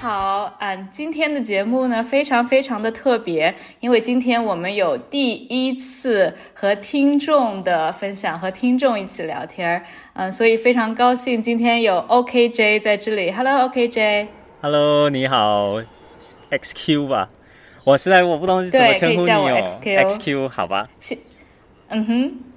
好，嗯，今天的节目呢非常非常的特别，因为今天我们有第一次和听众的分享，和听众一起聊天儿，嗯，所以非常高兴今天有 OKJ 在这里。Hello，OKJ。Hello，你好，XQ 吧？我实在我不懂怎么称呼你哦，XQ 好吧？嗯哼。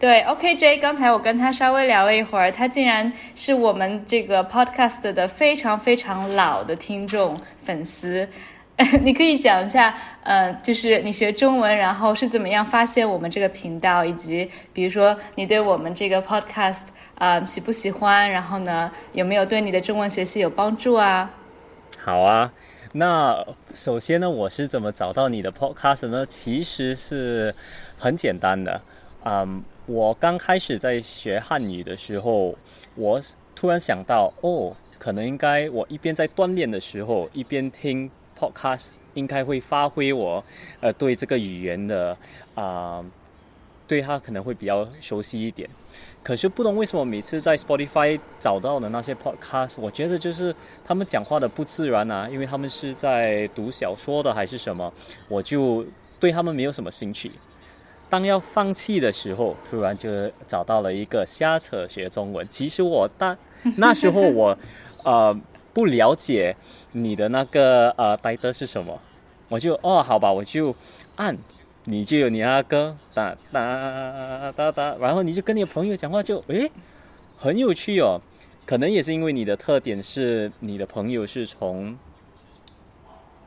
对，OKJ，刚才我跟他稍微聊了一会儿，他竟然是我们这个 podcast 的非常非常老的听众粉丝。你可以讲一下，呃，就是你学中文，然后是怎么样发现我们这个频道，以及比如说你对我们这个 podcast 啊喜不喜欢，然后呢有没有对你的中文学习有帮助啊？好啊，那首先呢，我是怎么找到你的 podcast 呢？其实是很简单的，嗯。我刚开始在学汉语的时候，我突然想到，哦，可能应该我一边在锻炼的时候，一边听 podcast，应该会发挥我，呃，对这个语言的啊，对它可能会比较熟悉一点。可是不懂为什么每次在 Spotify 找到的那些 podcast，我觉得就是他们讲话的不自然啊，因为他们是在读小说的还是什么，我就对他们没有什么兴趣。当要放弃的时候，突然就找到了一个瞎扯学中文。其实我大 那时候我呃不了解你的那个呃呆的是什么，我就哦好吧，我就按你就有你那个哒哒哒哒，然后你就跟你的朋友讲话就诶很有趣哦。可能也是因为你的特点是你的朋友是从。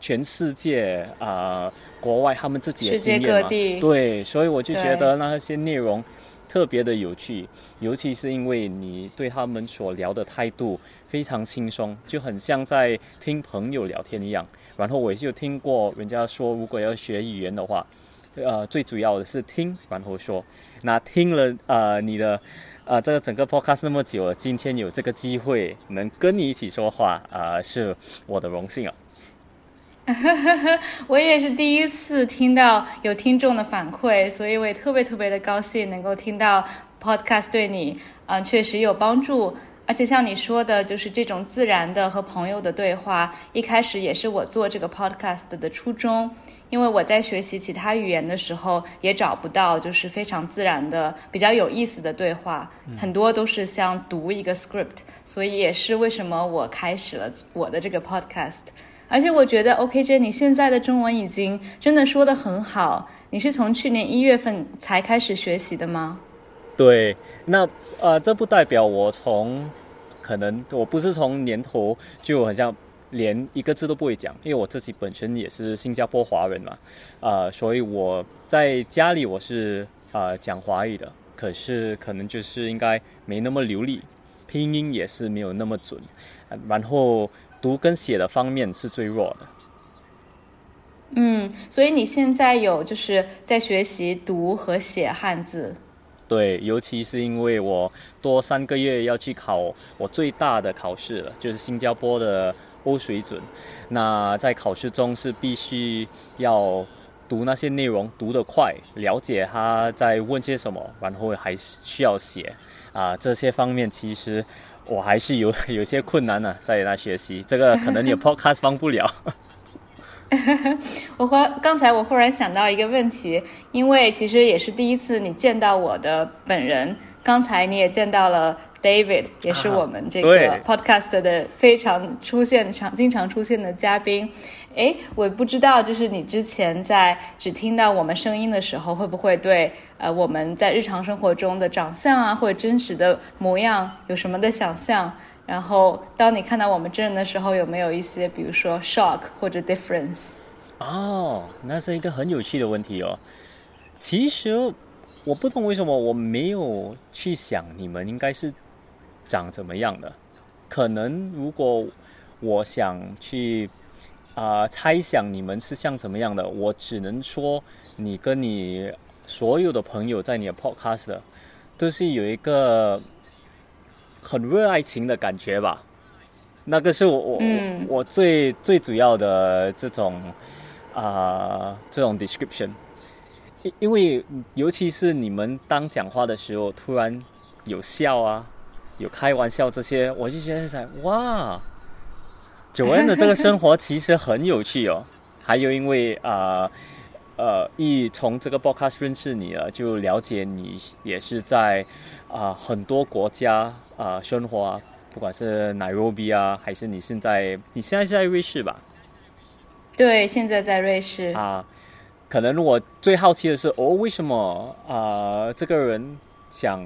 全世界啊，国外他们自己的经验嘛，对，所以我就觉得那些内容特别的有趣，尤其是因为你对他们所聊的态度非常轻松，就很像在听朋友聊天一样。然后我也就听过人家说，如果要学语言的话，呃，最主要的是听，然后说。那听了呃你的呃这个整个 podcast 那么久了，今天有这个机会能跟你一起说话啊，是我的荣幸啊。我也是第一次听到有听众的反馈，所以我也特别特别的高兴能够听到 podcast 对你，嗯，确实有帮助。而且像你说的，就是这种自然的和朋友的对话，一开始也是我做这个 podcast 的初衷。因为我在学习其他语言的时候，也找不到就是非常自然的、比较有意思的对话，很多都是像读一个 script，所以也是为什么我开始了我的这个 podcast。而且我觉得，OKJ，你现在的中文已经真的说的很好。你是从去年一月份才开始学习的吗？对，那呃，这不代表我从可能我不是从年头就好像连一个字都不会讲，因为我自己本身也是新加坡华人嘛，呃，所以我在家里我是呃讲华语的，可是可能就是应该没那么流利，拼音也是没有那么准，然后。读跟写的方面是最弱的。嗯，所以你现在有就是在学习读和写汉字。对，尤其是因为我多三个月要去考我最大的考试了，就是新加坡的欧水准。那在考试中是必须要读那些内容，读得快，了解他在问些什么，然后还需要写啊，这些方面其实。我还是有 有些困难呢，在那学习这个可能你 podcast 帮不了。我忽刚才我忽然想到一个问题，因为其实也是第一次你见到我的本人，刚才你也见到了 David，也是我们这个 podcast 的非常出现常经常出现的嘉宾。哎，我不知道，就是你之前在只听到我们声音的时候，会不会对呃我们在日常生活中的长相啊，或者真实的模样有什么的想象？然后当你看到我们真人的时候，有没有一些比如说 shock 或者 difference？哦，那是一个很有趣的问题哦。其实我不懂为什么我没有去想你们应该是长怎么样的。可能如果我想去。啊，猜想你们是像怎么样的？我只能说，你跟你所有的朋友在你的 podcast 都是有一个很热爱情的感觉吧？那个是我我我最最主要的这种啊这种 description，因因为尤其是你们当讲话的时候，突然有笑啊，有开玩笑这些，我就觉得想哇。九恩的这个生活其实很有趣哦。还有因为啊呃，一从这个 podcast 认识你了，就了解你也是在啊很多国家啊生活啊，不管是 Nairobi 啊，还是你现在你现在是在瑞士吧？对，现在在瑞士啊。可能我最好奇的是，哦，为什么啊这个人讲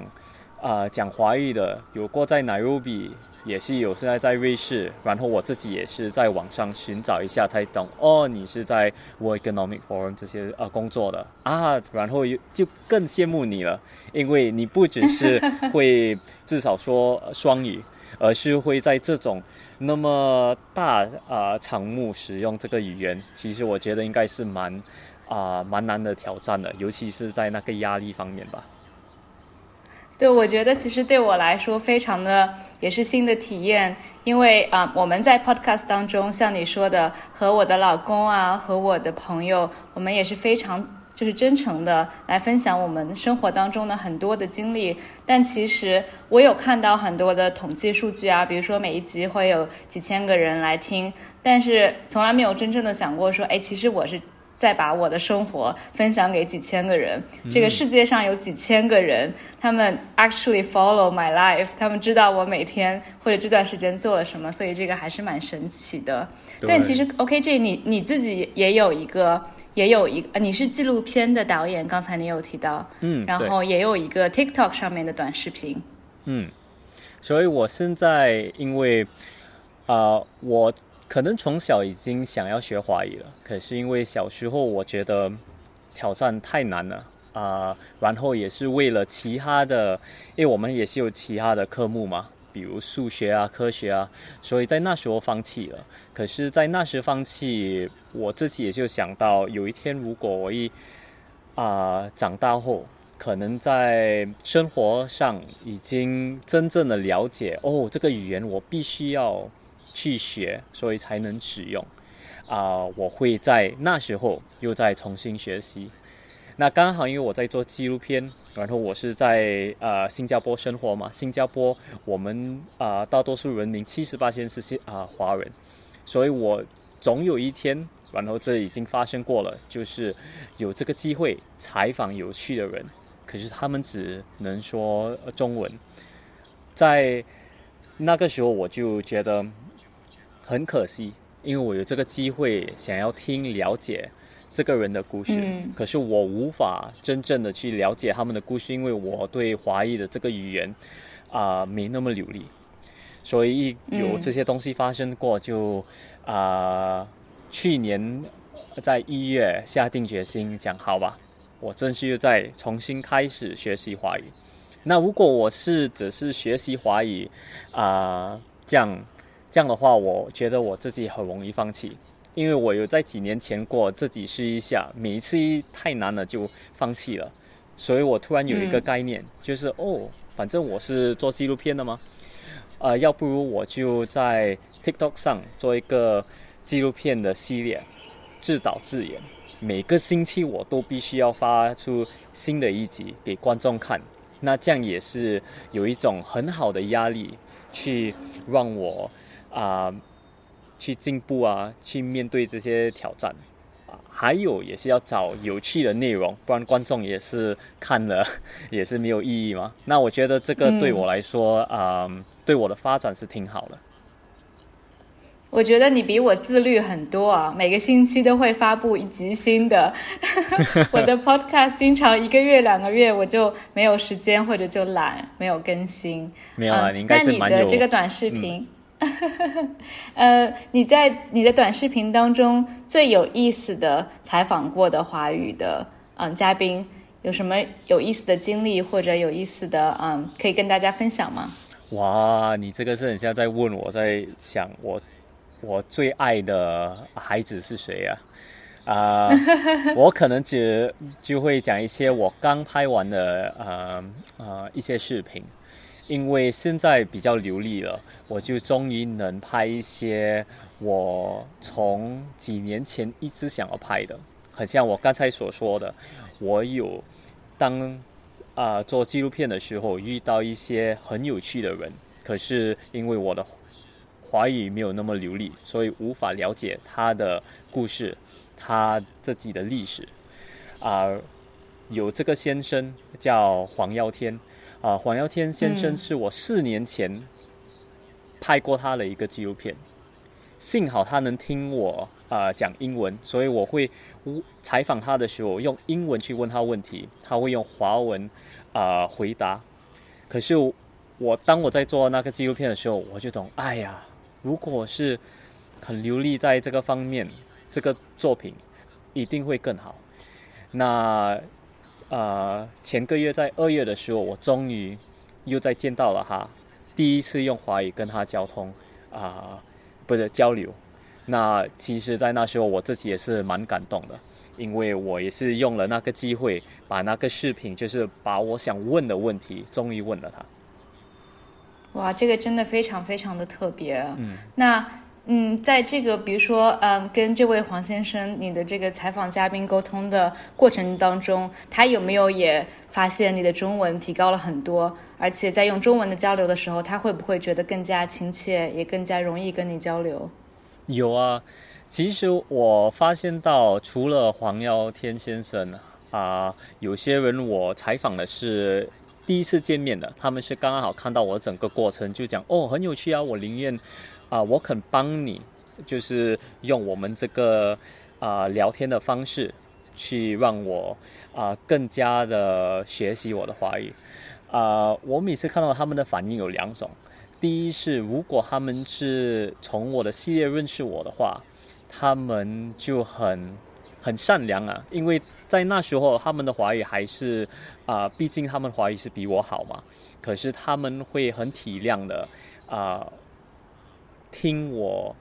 啊讲华语的，有过在 Nairobi，也是有现在在瑞士，然后我自己也是在网上寻找一下才懂，哦，你是在 World Economic Forum 这些呃工作的啊，然后就更羡慕你了，因为你不只是 会至少说双语，而是会在这种那么大啊场目使用这个语言，其实我觉得应该是蛮。啊，蛮难的挑战的，尤其是在那个压力方面吧。对，我觉得其实对我来说非常的也是新的体验，因为啊，我们在 podcast 当中，像你说的，和我的老公啊，和我的朋友，我们也是非常就是真诚的来分享我们生活当中的很多的经历。但其实我有看到很多的统计数据啊，比如说每一集会有几千个人来听，但是从来没有真正的想过说，哎，其实我是。再把我的生活分享给几千个人，这个世界上有几千个人，他们 actually follow my life，他们知道我每天或者这段时间做了什么，所以这个还是蛮神奇的。但其实 OK，这你你自己也有一个，也有一个，你是纪录片的导演，刚才你有提到，嗯，然后也有一个 TikTok 上面的短视频，嗯，所以我现在因为啊，我。可能从小已经想要学华语了，可是因为小时候我觉得挑战太难了啊，然后也是为了其他的，因为我们也是有其他的科目嘛，比如数学啊、科学啊，所以在那时候放弃了。可是，在那时放弃，我自己也就想到，有一天如果我一啊长大后，可能在生活上已经真正的了解哦，这个语言我必须要。去学，所以才能使用。啊，我会在那时候又再重新学习。那刚好因为我在做纪录片，然后我是在呃新加坡生活嘛。新加坡我们啊大多数人民七十八线是啊华人，所以我总有一天，然后这已经发生过了，就是有这个机会采访有趣的人，可是他们只能说中文。在那个时候我就觉得。很可惜，因为我有这个机会想要听了解这个人的故事，可是我无法真正的去了解他们的故事，因为我对华裔的这个语言啊没那么流利，所以有这些东西发生过，就啊去年在一月下定决心讲好吧，我正式又再重新开始学习华语。那如果我是只是学习华语啊这样。这样的话，我觉得我自己很容易放弃，因为我有在几年前过自己试一下，每一次太难了就放弃了，所以我突然有一个概念，就是哦，反正我是做纪录片的嘛，呃，要不如我就在 TikTok 上做一个纪录片的系列，自导自演，每个星期我都必须要发出新的一集给观众看，那这样也是有一种很好的压力去让我。啊，去进步啊，去面对这些挑战啊，还有也是要找有趣的内容，不然观众也是看了 也是没有意义嘛。那我觉得这个对我来说啊，对我的发展是挺好的。我觉得你比我自律很多啊，每个星期都会发布一集新的。我的 Podcast 经常一个月、两个月我就没有时间，或者就懒，没有更新。没有啊，你应该是蛮有。那你的这个短视频。呃，你在你的短视频当中最有意思的采访过的华语的嗯嘉宾有什么有意思的经历或者有意思的嗯可以跟大家分享吗？哇，你这个是很像在问我在想我我最爱的孩子是谁呀？啊，我可能只就会讲一些我刚拍完的呃呃一些视频。因为现在比较流利了，我就终于能拍一些我从几年前一直想要拍的，很像我刚才所说的，我有当啊做纪录片的时候遇到一些很有趣的人，可是因为我的华语没有那么流利，所以无法了解他的故事，他自己的历史。啊，有这个先生叫黄耀天，啊，黄耀天先生是我四年前拍过他的一个纪录片，幸好他能听我啊讲英文，所以我会采访他的时候用英文去问他问题，他会用华文啊回答。可是我当我在做那个纪录片的时候，我就懂，哎呀，如果是很流利在这个方面，这个作品一定会更好。那呃，前个月在二月的时候，我终于又再见到了他，第一次用华语跟他交通啊，不是交流。那其实，在那时候我自己也是蛮感动的，因为我也是用了那个机会，把那个视频，就是把我想问的问题，终于问了他。哇，这个真的非常非常的特别。嗯，那。嗯，在这个比如说，嗯，跟这位黄先生你的这个采访嘉宾沟通的过程当中，他有没有也发现你的中文提高了很多？而且在用中文的交流的时候，他会不会觉得更加亲切，也更加容易跟你交流？有啊，其实我发现到，除了黄耀天先生啊，有些人我采访的是第一次见面的，他们是刚刚好看到我整个过程，就讲哦，很有趣啊，我宁愿。啊，我肯帮你，就是用我们这个啊聊天的方式，去让我啊更加的学习我的华语。啊，我每次看到他们的反应有两种，第一是如果他们是从我的系列认识我的话，他们就很很善良啊，因为在那时候他们的华语还是啊，毕竟他们华语是比我好嘛，可是他们会很体谅的啊。听我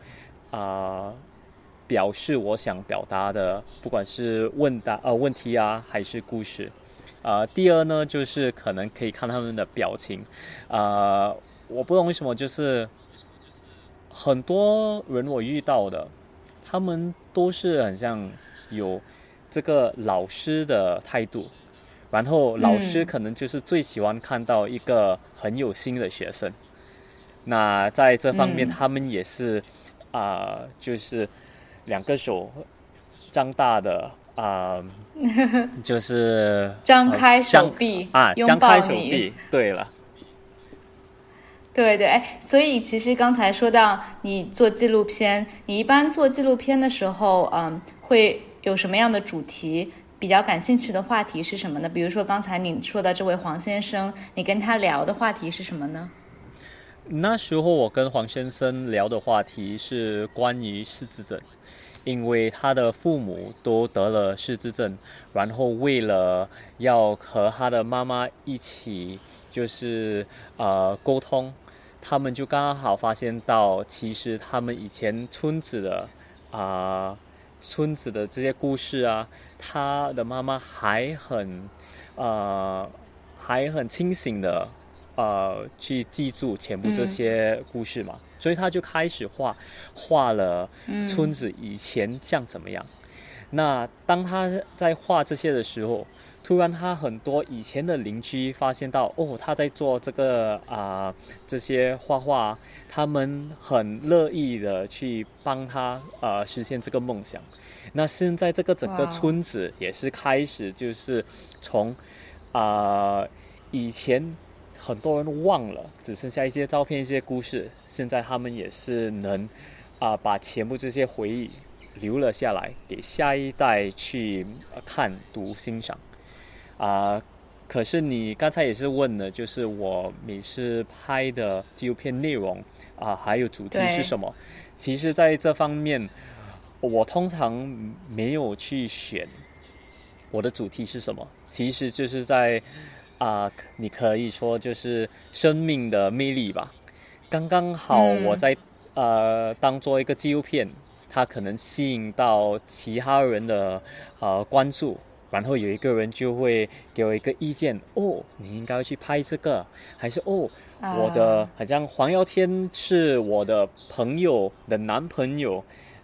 啊，表示我想表达的，不管是问答呃问题啊，还是故事啊。第二呢，就是可能可以看他们的表情啊。我不懂为什么，就是很多人我遇到的，他们都是很像有这个老师的态度，然后老师可能就是最喜欢看到一个很有心的学生。那在这方面，他们也是啊，就是两个手张大的啊，就是张开手臂啊，张开手臂。对了，对对，哎，所以其实刚才说到你做纪录片，你一般做纪录片的时候，嗯，会有什么样的主题？比较感兴趣的话题是什么呢？比如说刚才你说的这位黄先生，你跟他聊的话题是什么呢？那时候我跟黄先生聊的话题是关于失智症，因为他的父母都得了失智症，然后为了要和他的妈妈一起就是呃沟通，他们就刚刚好发现到，其实他们以前村子的啊村子的这些故事啊，他的妈妈还很呃还很清醒的。呃，去记住全部这些故事嘛，所以他就开始画，画了村子以前像怎么样。那当他在画这些的时候，突然他很多以前的邻居发现到，哦，他在做这个啊这些画画，他们很乐意的去帮他呃实现这个梦想。那现在这个整个村子也是开始就是从啊以前。很多人忘了，只剩下一些照片、一些故事。现在他们也是能啊，把全部这些回忆留了下来，给下一代去看、读、欣赏。啊，可是你刚才也是问了，就是我每次拍的纪录片内容啊，还有主题是什么？其实，在这方面，我通常没有去选我的主题是什么，其实就是在。啊，你可以说就是生命的魅力吧。刚刚好，我在呃当做一个纪录片，它可能吸引到其他人的呃关注，然后有一个人就会给我一个意见，哦，你应该去拍这个，还是哦，我的好像黄耀天是我的朋友的男朋友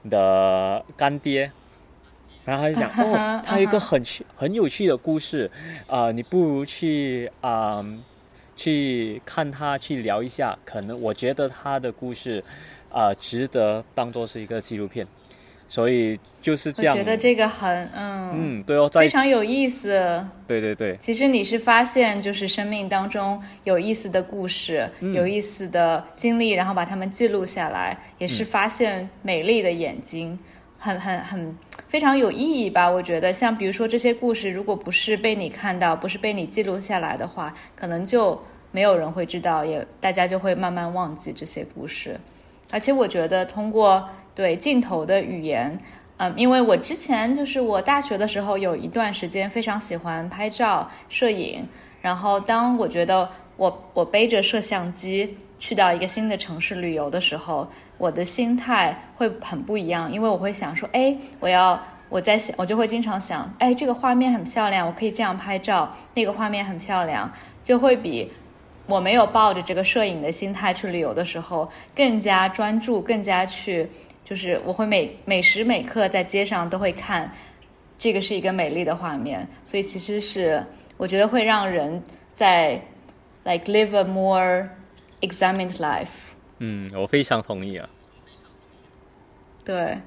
的干爹。然后他就讲 哦，他有一个很趣、很有趣的故事，啊，你不如去啊，去看他，去聊一下。可能我觉得他的故事，啊值得当做是一个纪录片。所以就是这样。我觉得这个很嗯嗯对哦，非常有意思。对对对。其实你是发现就是生命当中有意思的故事、有意思的经历，然后把它们记录下来，也是发现美丽的眼睛，很很很非常有意义吧？我觉得像比如说这些故事，如果不是被你看到，不是被你记录下来的话，可能就没有人会知道，也大家就会慢慢忘记这些故事。而且我觉得通过。对镜头的语言，嗯，因为我之前就是我大学的时候有一段时间非常喜欢拍照摄影，然后当我觉得我我背着摄像机去到一个新的城市旅游的时候，我的心态会很不一样，因为我会想说，哎，我要我在想，我就会经常想，哎，这个画面很漂亮，我可以这样拍照，那个画面很漂亮，就会比。我没有抱着这个摄影的心态去旅游的时候，更加专注，更加去。就是我会每每时每刻在街上都会看，这个是一个美丽的画面，所以其实是我觉得会让人在 like live more examined life。嗯，我非常同意啊。对，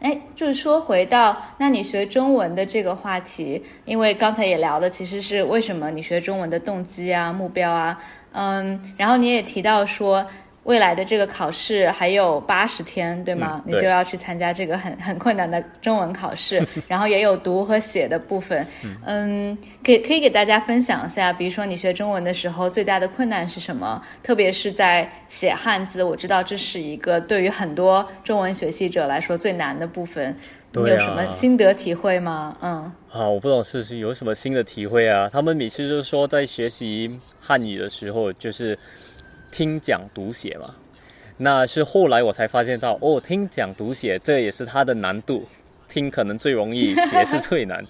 哎，就是说回到那你学中文的这个话题，因为刚才也聊的其实是为什么你学中文的动机啊、目标啊，嗯，然后你也提到说。未来的这个考试还有八十天，对吗？你就要去参加这个很很困难的中文考试，然后也有读和写的部分。嗯，给可以给大家分享一下，比如说你学中文的时候最大的困难是什么？特别是在写汉字，我知道这是一个对于很多中文学习者来说最难的部分。你有什么心得体会吗？嗯，啊，我不懂是是有什么新的体会啊？他们每次就是说在学习汉语的时候，就是。听讲读写嘛，那是后来我才发现到哦，听讲读写这也是它的难度，听可能最容易，写是最难，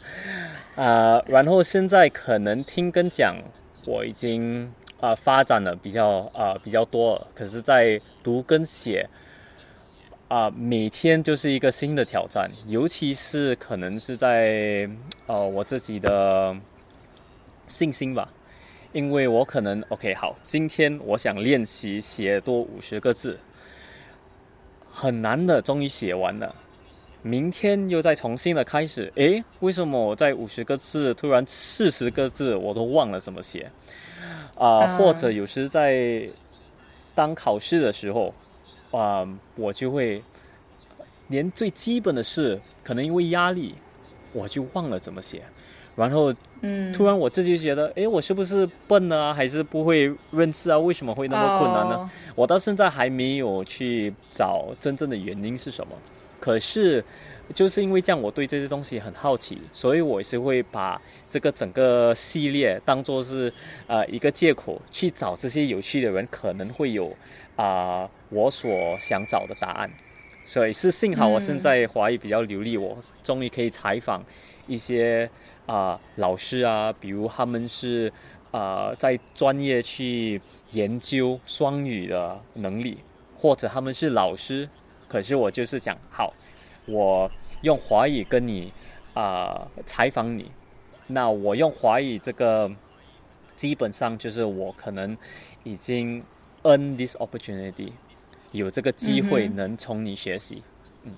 啊，然后现在可能听跟讲我已经啊发展的比较啊比较多了，可是，在读跟写啊每天就是一个新的挑战，尤其是可能是在呃我自己的信心吧。因为我可能 OK 好，今天我想练习写多五十个字，很难的，终于写完了。明天又再重新的开始，诶，为什么我在五十个字突然四十个字我都忘了怎么写？啊，或者有时在当考试的时候，啊，我就会连最基本的事，可能因为压力，我就忘了怎么写。然后，嗯，突然我自己觉得，哎，我是不是笨啊，还是不会认字啊？为什么会那么困难呢？我到现在还没有去找真正的原因是什么。可是，就是因为这样，我对这些东西很好奇，所以我是会把这个整个系列当做是呃一个借口，去找这些有趣的人，可能会有啊我所想找的答案。所以是幸好我现在华语比较流利，我终于可以采访一些。啊，老师啊，比如他们是啊，在专业去研究双语的能力，或者他们是老师，可是我就是讲好，我用华语跟你啊采访你，那我用华语这个基本上就是我可能已经 earn this opportunity，有这个机会能从你学习。嗯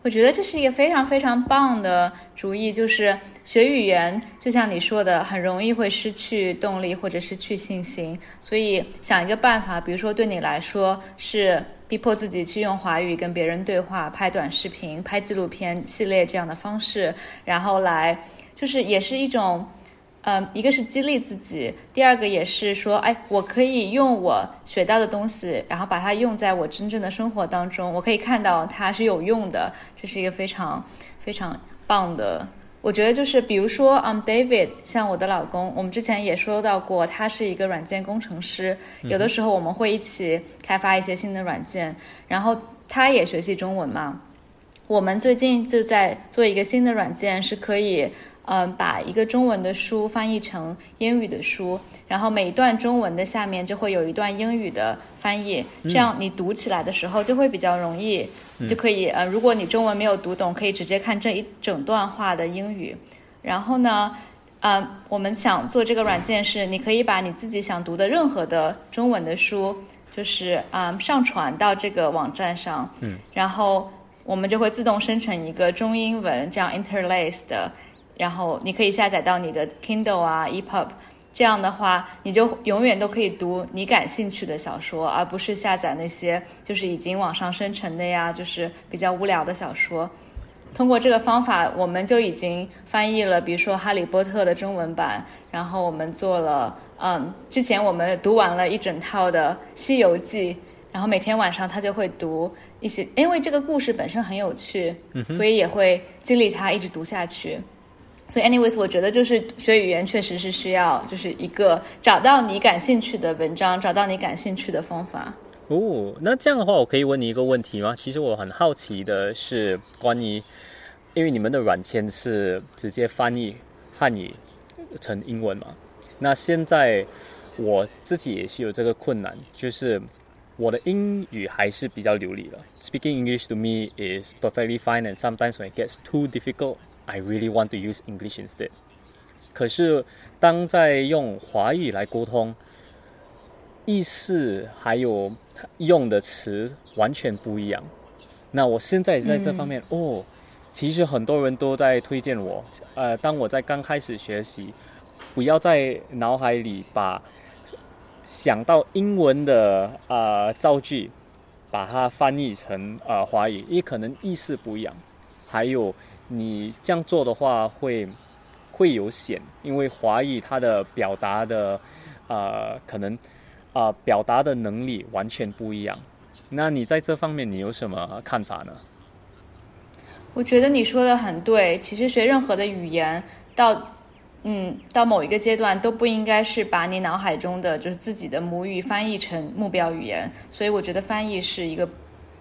我觉得这是一个非常非常棒的主意，就是学语言，就像你说的，很容易会失去动力或者失去信心。所以想一个办法，比如说对你来说是逼迫自己去用华语跟别人对话，拍短视频、拍纪录片系列这样的方式，然后来就是也是一种。嗯，一个是激励自己，第二个也是说，哎，我可以用我学到的东西，然后把它用在我真正的生活当中，我可以看到它是有用的，这是一个非常非常棒的。我觉得就是，比如说，嗯，David，像我的老公，我们之前也说到过，他是一个软件工程师，有的时候我们会一起开发一些新的软件，然后他也学习中文嘛，我们最近就在做一个新的软件，是可以。嗯，把一个中文的书翻译成英语的书，然后每一段中文的下面就会有一段英语的翻译，这样你读起来的时候就会比较容易，就可以呃，如果你中文没有读懂，可以直接看这一整段话的英语。然后呢，呃，我们想做这个软件是，你可以把你自己想读的任何的中文的书，就是嗯上传到这个网站上，嗯，然后我们就会自动生成一个中英文这样 interlace 的，然后你可以下载到你的 Kindle 啊 EPUB。这样的话，你就永远都可以读你感兴趣的小说，而不是下载那些就是已经网上生成的呀，就是比较无聊的小说。通过这个方法，我们就已经翻译了，比如说《哈利波特》的中文版，然后我们做了，嗯，之前我们读完了一整套的《西游记》，然后每天晚上他就会读一些，因为这个故事本身很有趣，所以也会激励他一直读下去。所以，anyways，我觉得就是学语言确实是需要，就是一个找到你感兴趣的文章，找到你感兴趣的方法。哦，那这样的话，我可以问你一个问题吗？其实我很好奇的是，关于，因为你们的软件是直接翻译汉语成英文嘛？那现在我自己也是有这个困难，就是我的英语还是比较流利的。Speaking English to me is perfectly fine, and sometimes when it gets too difficult. I really want to use English instead。可是当在用华语来沟通，意思还有用的词完全不一样。那我现在在这方面哦，其实很多人都在推荐我。呃，当我在刚开始学习，不要在脑海里把想到英文的呃造句，把它翻译成呃华语，也可能意思不一样。还有。你这样做的话，会会有险，因为华语它的表达的，呃，可能啊表达的能力完全不一样。那你在这方面你有什么看法呢？我觉得你说的很对。其实学任何的语言，到嗯到某一个阶段，都不应该是把你脑海中的就是自己的母语翻译成目标语言。所以我觉得翻译是一个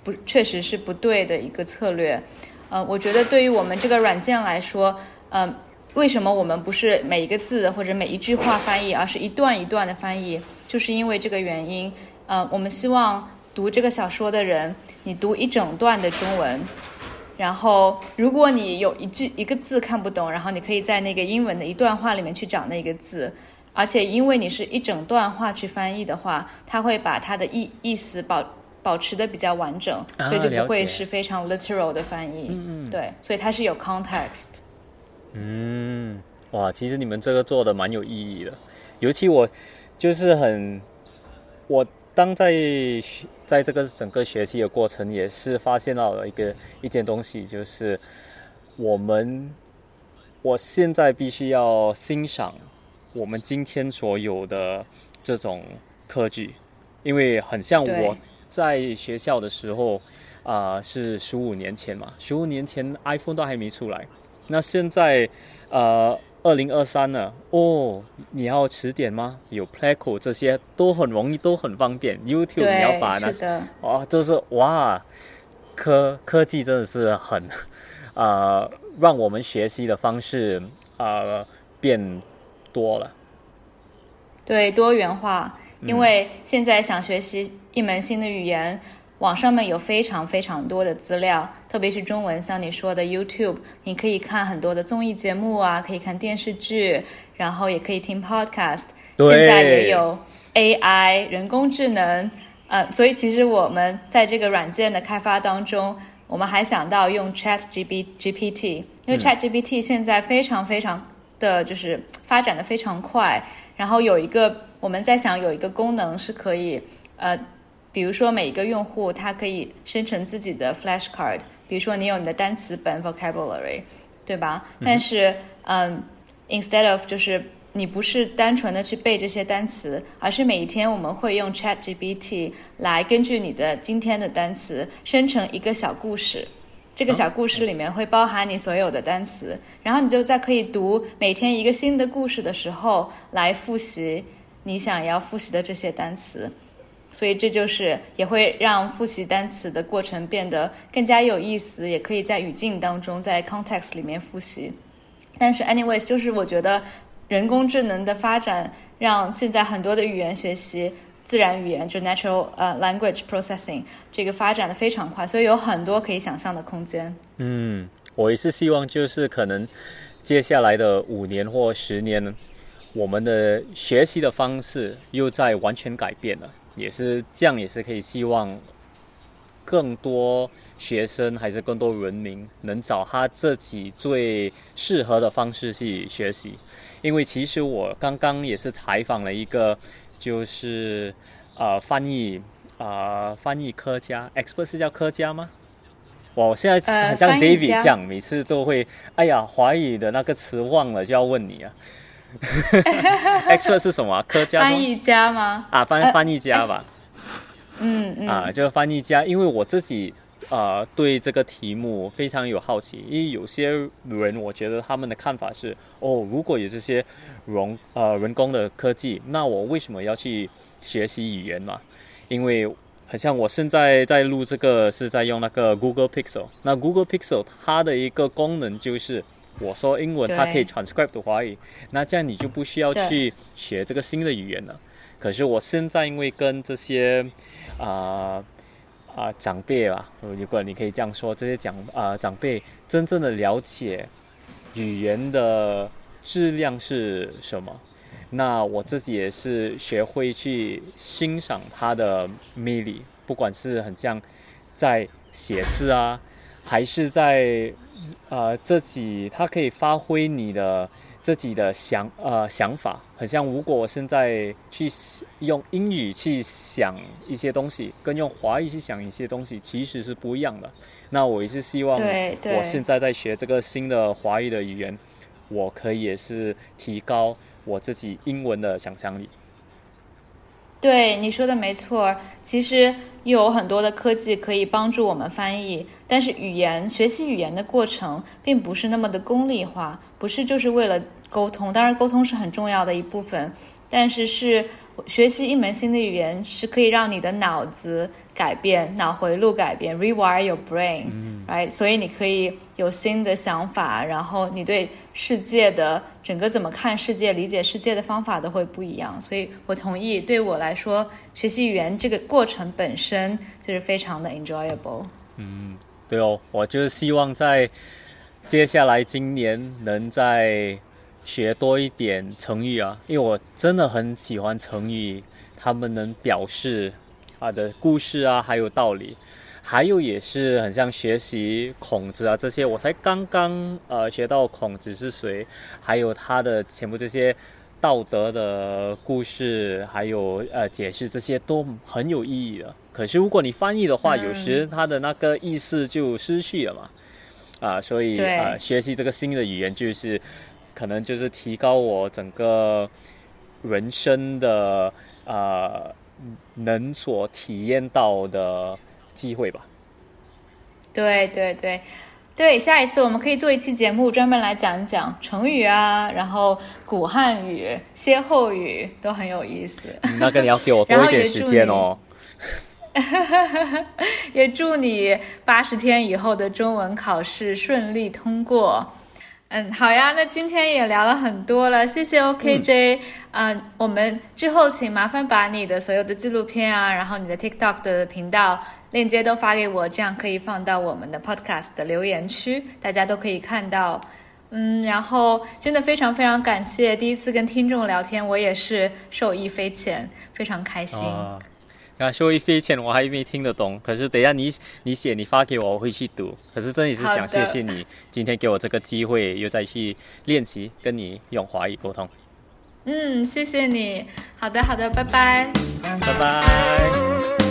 不确实是不对的一个策略。呃，我觉得对于我们这个软件来说，嗯，为什么我们不是每一个字或者每一句话翻译，而是一段一段的翻译？就是因为这个原因。呃，我们希望读这个小说的人，你读一整段的中文，然后如果你有一句一个字看不懂，然后你可以在那个英文的一段话里面去找那个字，而且因为你是一整段话去翻译的话，它会把它的意意思保。保持的比较完整，所以就不会是非常 literal 的翻译。嗯嗯，对，所以它是有 context。嗯，哇，其实你们这个做的蛮有意义的，尤其我就是很，我当在在这个整个学习的过程，也是发现到了一个一件东西，就是我们我现在必须要欣赏我们今天所有的这种科技，因为很像我。在学校的时候，啊，是十五年前嘛，十五年前 iPhone 都还没出来。那现在，呃，二零二三了，哦，你要词典吗？有 Pleco 这些都很容易，都很方便。YouTube 你要把那些，哇，就是哇，科科技真的是很，啊，让我们学习的方式啊变多了。对，多元化。因为现在想学习一门新的语言，网上面有非常非常多的资料，特别是中文，像你说的 YouTube，你可以看很多的综艺节目啊，可以看电视剧，然后也可以听 Podcast。现在也有 AI 人工智能，呃，所以其实我们在这个软件的开发当中，我们还想到用 Chat GPT，因为 Chat GPT 现在非常非常的就是发展的非常快，然后有一个。我们在想有一个功能是可以，呃，比如说每一个用户他可以生成自己的 flashcard，比如说你有你的单词本 vocabulary，对吧？但是，嗯，instead of 就是你不是单纯的去背这些单词，而是每一天我们会用 ChatGPT 来根据你的今天的单词生成一个小故事，这个小故事里面会包含你所有的单词，然后你就在可以读每天一个新的故事的时候来复习。你想要复习的这些单词，所以这就是也会让复习单词的过程变得更加有意思，也可以在语境当中，在 context 里面复习。但是，anyways，就是我觉得人工智能的发展让现在很多的语言学习，自然语言就 natural 呃 language processing 这个发展的非常快，所以有很多可以想象的空间。嗯，我也是希望就是可能接下来的五年或十年。我们的学习的方式又在完全改变了，也是这样，也是可以希望更多学生还是更多人民能找他自己最适合的方式去学习。因为其实我刚刚也是采访了一个，就是呃翻译啊翻译科家，expert 是叫科家吗？我现在很像 David 这样，每次都会哎呀华语的那个词忘了就要问你啊。expert 是什么？科家翻译家吗？啊翻翻译家吧。嗯嗯。啊，就是翻译家，因为我自己呃对这个题目非常有好奇，因为有些人我觉得他们的看法是哦，如果有这些人呃人工的科技，那我为什么要去学习语言嘛？因为很像我现在在录这个是在用那个 Google Pixel，那 Google Pixel 它的一个功能就是我说英文，它可以 transcribe 华语，那这样你就不需要去学这个新的语言了。可是我现在因为跟这些啊啊长辈啊，如果你可以这样说，这些长啊长辈真正的了解语言的质量是什么。那我自己也是学会去欣赏它的魅力，不管是很像在写字啊，还是在呃自己，它可以发挥你的自己的想呃想法，很像如果我现在去用英语去想一些东西，跟用华语去想一些东西，其实是不一样的。那我也是希望，我现在在学这个新的华语的语言，我可以也是提高。我自己英文的想象力，对你说的没错。其实有很多的科技可以帮助我们翻译，但是语言学习语言的过程并不是那么的功利化，不是就是为了沟通。当然，沟通是很重要的一部分，但是是。学习一门新的语言是可以让你的脑子改变，脑回路改变，rewire your brain，right？所以你可以有新的想法，然后你对世界的整个怎么看世界、理解世界的方法都会不一样。所以我同意，对我来说，学习语言这个过程本身就是非常的 enjoyable。嗯，对哦，我就是希望在接下来今年能在。学多一点成语啊，因为我真的很喜欢成语，他们能表示啊的故事啊，还有道理，还有也是很像学习孔子啊这些，我才刚刚呃学到孔子是谁，还有他的全部这些道德的故事，还有呃解释这些都很有意义的。可是如果你翻译的话，有时他的那个意思就失去了嘛，啊，所以啊学习这个新的语言就是。可能就是提高我整个人生的呃能所体验到的机会吧。对对对对，下一次我们可以做一期节目，专门来讲一讲成语啊，然后古汉语、歇后语都很有意思。那个你要给我多一点时间哦。也祝你八十天以后的中文考试顺利通过。嗯，好呀，那今天也聊了很多了，谢谢 OKJ。嗯，我们之后请麻烦把你的所有的纪录片啊，然后你的 TikTok 的频道链接都发给我，这样可以放到我们的 Podcast 的留言区，大家都可以看到。嗯，然后真的非常非常感谢，第一次跟听众聊天，我也是受益匪浅，非常开心。啊，收益匪浅，我还没听得懂。可是等下你你写你发给我，我会去读。可是真的是想谢谢你今天给我这个机会，又再去练习跟你用华语沟通。嗯，谢谢你。好的，好的，拜拜。拜拜。